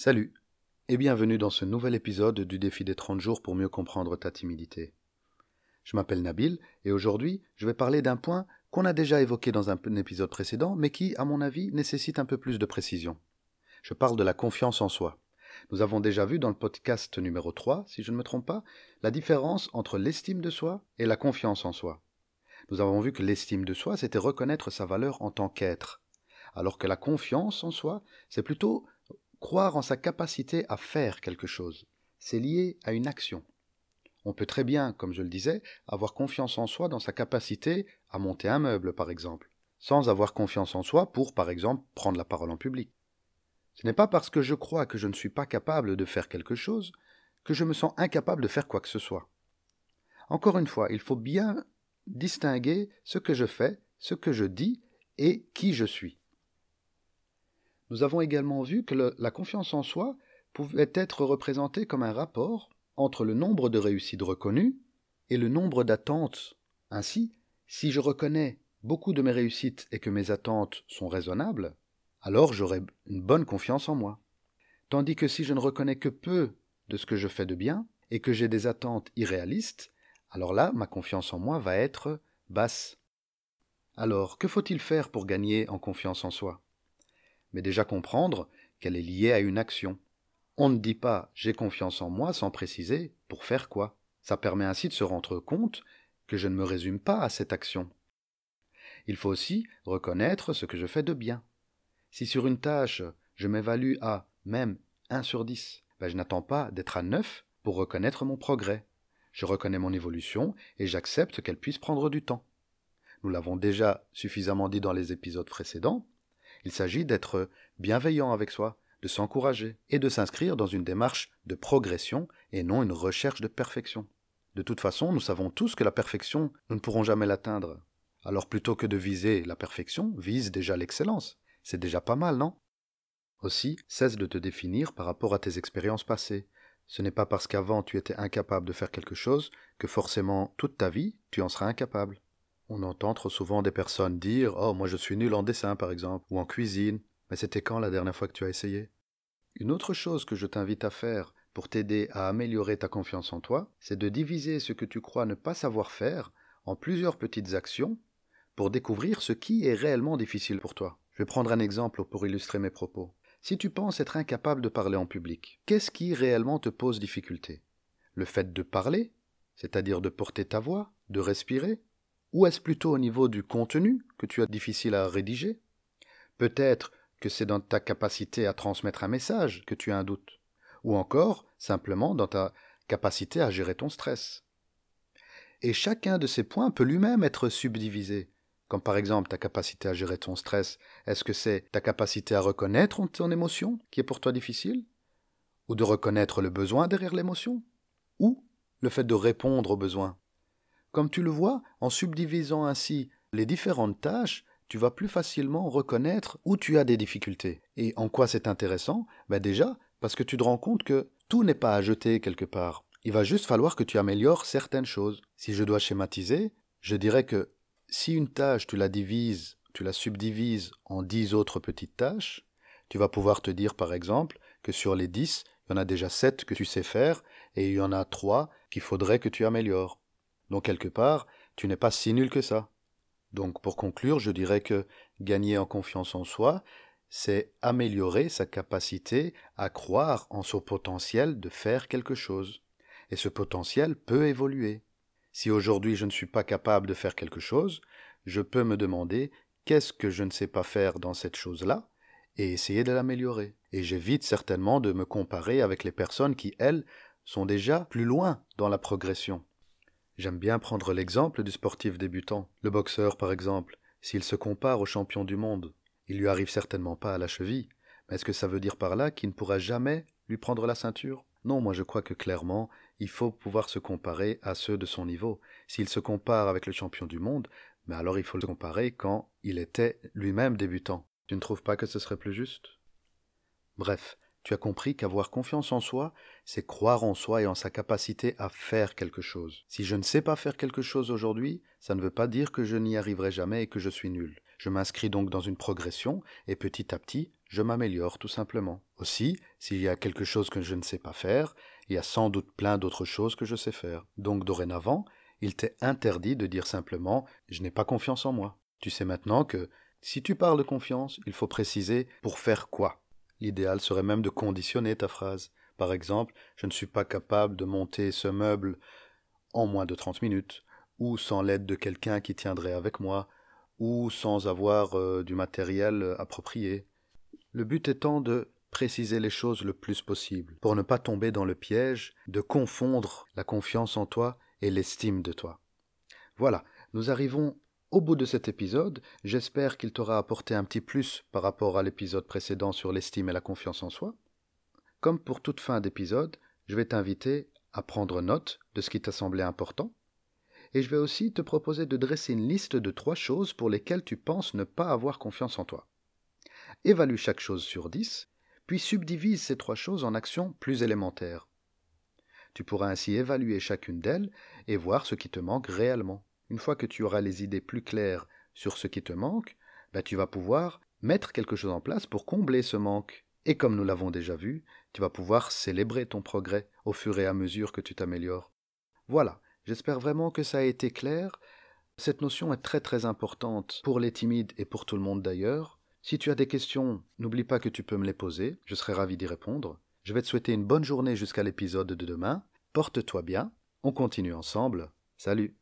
Salut et bienvenue dans ce nouvel épisode du défi des 30 jours pour mieux comprendre ta timidité. Je m'appelle Nabil et aujourd'hui je vais parler d'un point qu'on a déjà évoqué dans un épisode précédent mais qui, à mon avis, nécessite un peu plus de précision. Je parle de la confiance en soi. Nous avons déjà vu dans le podcast numéro 3, si je ne me trompe pas, la différence entre l'estime de soi et la confiance en soi. Nous avons vu que l'estime de soi, c'était reconnaître sa valeur en tant qu'être, alors que la confiance en soi, c'est plutôt croire en sa capacité à faire quelque chose. C'est lié à une action. On peut très bien, comme je le disais, avoir confiance en soi dans sa capacité à monter un meuble, par exemple, sans avoir confiance en soi pour, par exemple, prendre la parole en public. Ce n'est pas parce que je crois que je ne suis pas capable de faire quelque chose que je me sens incapable de faire quoi que ce soit. Encore une fois, il faut bien distinguer ce que je fais, ce que je dis et qui je suis. Nous avons également vu que la confiance en soi pouvait être représentée comme un rapport entre le nombre de réussites reconnues et le nombre d'attentes. Ainsi, si je reconnais beaucoup de mes réussites et que mes attentes sont raisonnables, alors j'aurai une bonne confiance en moi. Tandis que si je ne reconnais que peu de ce que je fais de bien et que j'ai des attentes irréalistes, alors là, ma confiance en moi va être basse. Alors, que faut-il faire pour gagner en confiance en soi? Mais déjà comprendre qu'elle est liée à une action. On ne dit pas j'ai confiance en moi sans préciser pour faire quoi. Ça permet ainsi de se rendre compte que je ne me résume pas à cette action. Il faut aussi reconnaître ce que je fais de bien. Si sur une tâche je m'évalue à même 1 sur 10, ben je n'attends pas d'être à 9 pour reconnaître mon progrès. Je reconnais mon évolution et j'accepte qu'elle puisse prendre du temps. Nous l'avons déjà suffisamment dit dans les épisodes précédents. Il s'agit d'être bienveillant avec soi, de s'encourager et de s'inscrire dans une démarche de progression et non une recherche de perfection. De toute façon, nous savons tous que la perfection, nous ne pourrons jamais l'atteindre. Alors plutôt que de viser la perfection, vise déjà l'excellence. C'est déjà pas mal, non? Aussi, cesse de te définir par rapport à tes expériences passées. Ce n'est pas parce qu'avant tu étais incapable de faire quelque chose que forcément toute ta vie tu en seras incapable. On entend trop souvent des personnes dire Oh, moi je suis nul en dessin par exemple, ou en cuisine, mais c'était quand la dernière fois que tu as essayé? Une autre chose que je t'invite à faire pour t'aider à améliorer ta confiance en toi, c'est de diviser ce que tu crois ne pas savoir faire en plusieurs petites actions pour découvrir ce qui est réellement difficile pour toi. Je vais prendre un exemple pour illustrer mes propos. Si tu penses être incapable de parler en public, qu'est-ce qui réellement te pose difficulté? Le fait de parler, c'est-à-dire de porter ta voix, de respirer Ou est-ce plutôt au niveau du contenu que tu as difficile à rédiger? Peut-être que c'est dans ta capacité à transmettre un message que tu as un doute, ou encore simplement dans ta capacité à gérer ton stress. Et chacun de ces points peut lui-même être subdivisé. Comme par exemple ta capacité à gérer ton stress, est-ce que c'est ta capacité à reconnaître ton émotion qui est pour toi difficile? Ou de reconnaître le besoin derrière l'émotion? Ou le fait de répondre aux besoins? Comme tu le vois, en subdivisant ainsi les différentes tâches, tu vas plus facilement reconnaître où tu as des difficultés. Et en quoi c'est intéressant? Ben Déjà, parce que tu te rends compte que tout n'est pas à jeter quelque part. Il va juste falloir que tu améliores certaines choses. Si je dois schématiser, je dirais que si une tâche, tu la divises, tu la subdivises en dix autres petites tâches, tu vas pouvoir te dire par exemple que sur les dix, il y en a déjà sept que tu sais faire et il y en a trois qu'il faudrait que tu améliores. Donc quelque part, tu n'es pas si nul que ça. Donc pour conclure, je dirais que gagner en confiance en soi, c'est améliorer sa capacité à croire en son potentiel de faire quelque chose. Et ce potentiel peut évoluer. Si aujourd'hui je ne suis pas capable de faire quelque chose, je peux me demander qu'est-ce que je ne sais pas faire dans cette chose-là et essayer de l'améliorer. Et j'évite certainement de me comparer avec les personnes qui, elles, sont déjà plus loin dans la progression. J'aime bien prendre l'exemple du sportif débutant. Le boxeur, par exemple, s'il se compare au champion du monde, il lui arrive certainement pas à la cheville. Mais est-ce que ça veut dire par là qu'il ne pourra jamais lui prendre la ceinture? Non, moi je crois que clairement, il faut pouvoir se comparer à ceux de son niveau. S'il se compare avec le champion du monde, mais alors il faut le comparer quand il était lui-même débutant. Tu ne trouves pas que ce serait plus juste? Bref, tu as compris qu'avoir confiance en soi, c'est croire en soi et en sa capacité à faire quelque chose. Si je ne sais pas faire quelque chose aujourd'hui, ça ne veut pas dire que je n'y arriverai jamais et que je suis nul. Je m'inscris donc dans une progression et petit à petit, je m'améliore tout simplement. Aussi, s'il y a quelque chose que je ne sais pas faire, il y a sans doute plein d'autres choses que je sais faire. Donc dorénavant, il t'est interdit de dire simplement je n'ai pas confiance en moi. Tu sais maintenant que si tu parles de confiance, il faut préciser pour faire quoi? L'idéal serait même de conditionner ta phrase. Par exemple, je ne suis pas capable de monter ce meuble en moins de 30 minutes, ou sans l'aide de quelqu'un qui tiendrait avec moi, ou sans avoir euh, du matériel approprié. Le but étant de préciser les choses le plus possible, pour ne pas tomber dans le piège de confondre la confiance en toi et l'estime de toi. Voilà, nous arrivons au bout de cet épisode, j'espère qu'il t'aura apporté un petit plus par rapport à l'épisode précédent sur l'estime et la confiance en soi. Comme pour toute fin d'épisode, je vais t'inviter à prendre note de ce qui t'a semblé important, et je vais aussi te proposer de dresser une liste de trois choses pour lesquelles tu penses ne pas avoir confiance en toi. Évalue chaque chose sur dix, puis subdivise ces trois choses en actions plus élémentaires. Tu pourras ainsi évaluer chacune d'elles et voir ce qui te manque réellement. Une fois que tu auras les idées plus claires sur ce qui te manque, ben tu vas pouvoir mettre quelque chose en place pour combler ce manque. Et comme nous l'avons déjà vu, tu vas pouvoir célébrer ton progrès au fur et à mesure que tu t'améliores. Voilà, j'espère vraiment que ça a été clair. Cette notion est très très importante pour les timides et pour tout le monde d'ailleurs. Si tu as des questions, n'oublie pas que tu peux me les poser, je serai ravi d'y répondre. Je vais te souhaiter une bonne journée jusqu'à l'épisode de demain. Porte-toi bien, on continue ensemble. Salut